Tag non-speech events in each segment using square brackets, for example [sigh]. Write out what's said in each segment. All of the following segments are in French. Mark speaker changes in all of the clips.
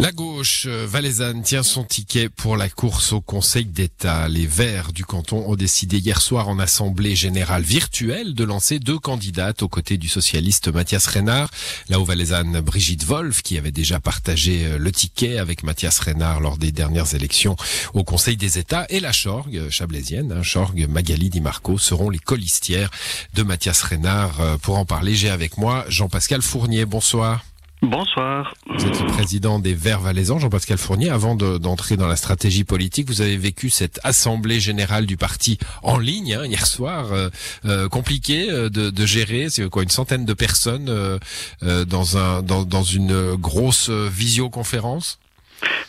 Speaker 1: La gauche euh, valaisanne tient son ticket pour la course au Conseil d'État. Les Verts du canton ont décidé hier soir en assemblée générale virtuelle de lancer deux candidates aux côtés du socialiste Mathias Reynard. La haut-valaisanne Brigitte Wolf, qui avait déjà partagé euh, le ticket avec Mathias Reynard lors des dernières élections au Conseil des États, et la Chorgue euh, chablaisienne, hein, Chorgue Magali Di Marco, seront les colistières de Mathias Reynard. Pour en parler, j'ai avec moi Jean-Pascal Fournier. Bonsoir.
Speaker 2: Bonsoir.
Speaker 1: Vous êtes le président des Verts valaisans, Jean-Pascal Fournier. Avant d'entrer dans la stratégie politique, vous avez vécu cette assemblée générale du parti en ligne hein, hier soir, euh, euh, compliqué euh, de, gérer. C'est quoi une centaine de personnes dans un dans une grosse visioconférence?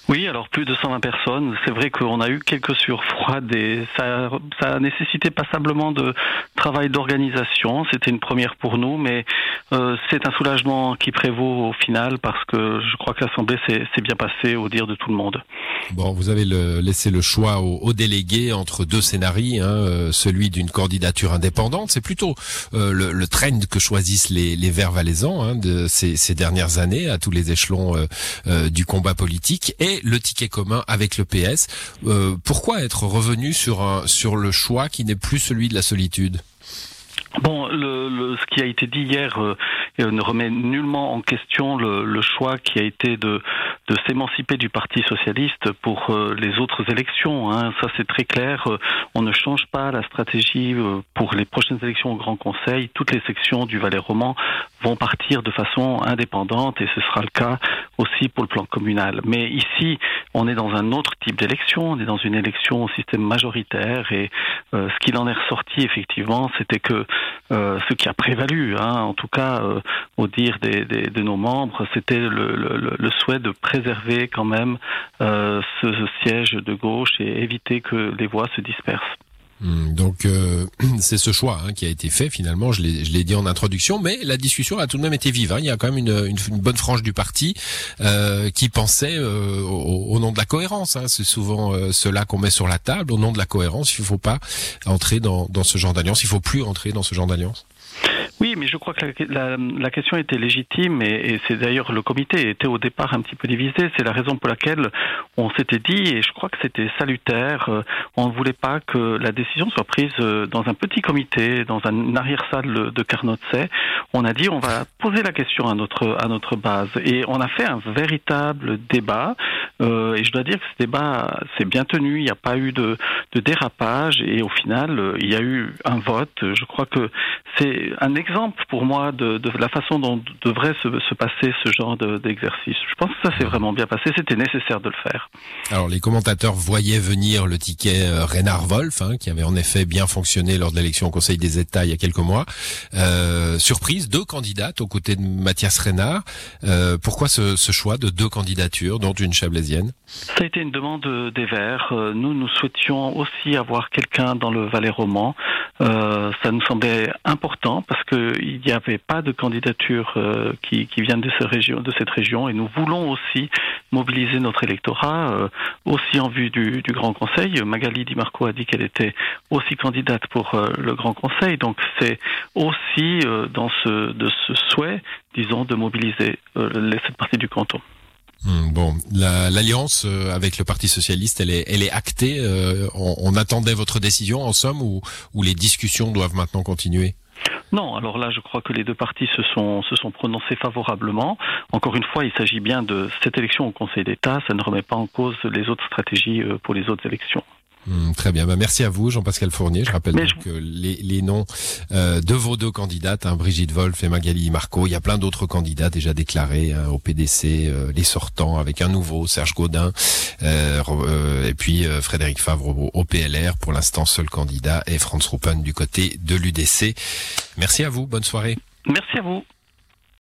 Speaker 2: Oui, alors plus de 120 personnes. C'est vrai qu'on a eu quelques surfroides et ça, ça a nécessité passablement de travail d'organisation. C'était une première pour nous, mais euh, c'est un soulagement qui prévaut au final parce que je crois que l'Assemblée s'est bien passée au dire de tout le monde.
Speaker 1: Bon, vous avez le, laissé le choix aux, délégués entre deux scénarios, hein, euh, celui d'une candidature indépendante. C'est plutôt euh, le, le, trend que choisissent les, les Verts valaisans hein, de ces, ces, dernières années à tous les échelons euh, du combat politique et le ticket commun avec le PS. Euh, pourquoi être revenu sur, un, sur le choix qui n'est plus celui de la solitude?
Speaker 2: Bon, ce qui a été dit hier euh, ne remet nullement en question le, le, choix qui a été de, de s'émanciper du Parti socialiste pour euh, les autres élections. Hein. Ça, c'est très clair. Euh, on ne change pas la stratégie pour les prochaines élections au Grand Conseil. Toutes les sections du Valais roman vont partir de façon indépendante et ce sera le cas aussi pour le plan communal. Mais ici, on est dans un autre type d'élection. On est dans une élection au système majoritaire et ce qu'il en est ressorti effectivement, c'était que euh, ce qui a prévalu, hein, en tout cas euh, au dire de nos membres, c'était le, souhait de préserver quand même euh, ce, siège de gauche et éviter que les voix se dispersent.
Speaker 1: Hmm, donc euh, [clears throat] c'est ce choix hein, qui a été fait finalement, je l'ai dit en introduction, mais la discussion a tout de même été vive. Hein. Il y a quand même une, bonne frange du parti euh, qui pensait au, nom de la cohérence. Hein. C'est souvent cela qu'on met sur la table. Au nom de la cohérence, il ne faut pas entrer dans, ce genre d'alliance. Il faut plus entrer dans ce genre d'alliance.
Speaker 2: Oui, mais je crois que la, la, question était légitime et, et c'est d'ailleurs le comité était au départ un petit peu divisé. C'est la raison pour laquelle on s'était dit, et je crois que c'était salutaire, euh, on ne voulait pas que la décision soit prise euh, dans un petit comité, dans une arrière-salle de Carnotset. On a dit, on va poser la question à notre, à notre base. Et on a fait un véritable débat. Euh, et je dois dire que ce débat s'est bien tenu. Il n'y a pas eu de, de dérapage. Et au final, il y a eu un vote. Je crois que c'est un exemple pour moi de, de, la façon dont devrait se, se passer ce genre d'exercice. je pense que ça s'est vraiment bien passé, c'était nécessaire de le faire.
Speaker 1: Alors les commentateurs voyaient venir le ticket euh, Reynard-Wolf, hein, qui avait en effet bien fonctionné lors de l'élection au Conseil des États il y a quelques mois. Euh, surprise, deux candidates aux côtés de Mathias Reynard. Euh, pourquoi ce, ce, choix de deux candidatures, dont une chablaisienne?
Speaker 2: Ça a été une demande des Verts. Euh, nous, nous souhaitions aussi avoir quelqu'un dans le Valais roman. Euh, ça nous semblait important parce qu'il n'y avait pas de candidature euh, qui, qui vient de, cette région, et nous voulons aussi mobiliser notre électorat euh, aussi en vue du, Grand Conseil. Magali Di Marco a dit qu'elle était aussi candidate pour euh, le Grand Conseil, donc c'est aussi dans ce, souhait, disons, de mobiliser cette partie du canton.
Speaker 1: Hmm, bon, l'alliance avec le Parti socialiste, elle est, actée. On, attendait votre décision, en somme, ou les discussions doivent maintenant continuer?
Speaker 2: Non, alors là, je crois que les deux partis se sont, se sont prononcés favorablement. Encore une fois, il s'agit bien de cette élection au Conseil d'État. Ça ne remet pas en cause les autres stratégies euh, pour les autres élections.
Speaker 1: Hmm, très bien, bah, merci à vous Jean-Pascal Fournier. Je rappelle donc les, les, noms euh, de vos deux candidates, hein, Brigitte Wolf et Magali Marco. Il y a plein d'autres candidats déjà déclarés hein, au PDC, euh, les sortants avec un nouveau, Serge Gaudin, euh, et puis Frédéric Favre au, PLR. Pour l'instant, seul candidat est Franz Ruppen du côté de l'UDC. Merci à vous, bonne soirée.
Speaker 2: Merci à vous.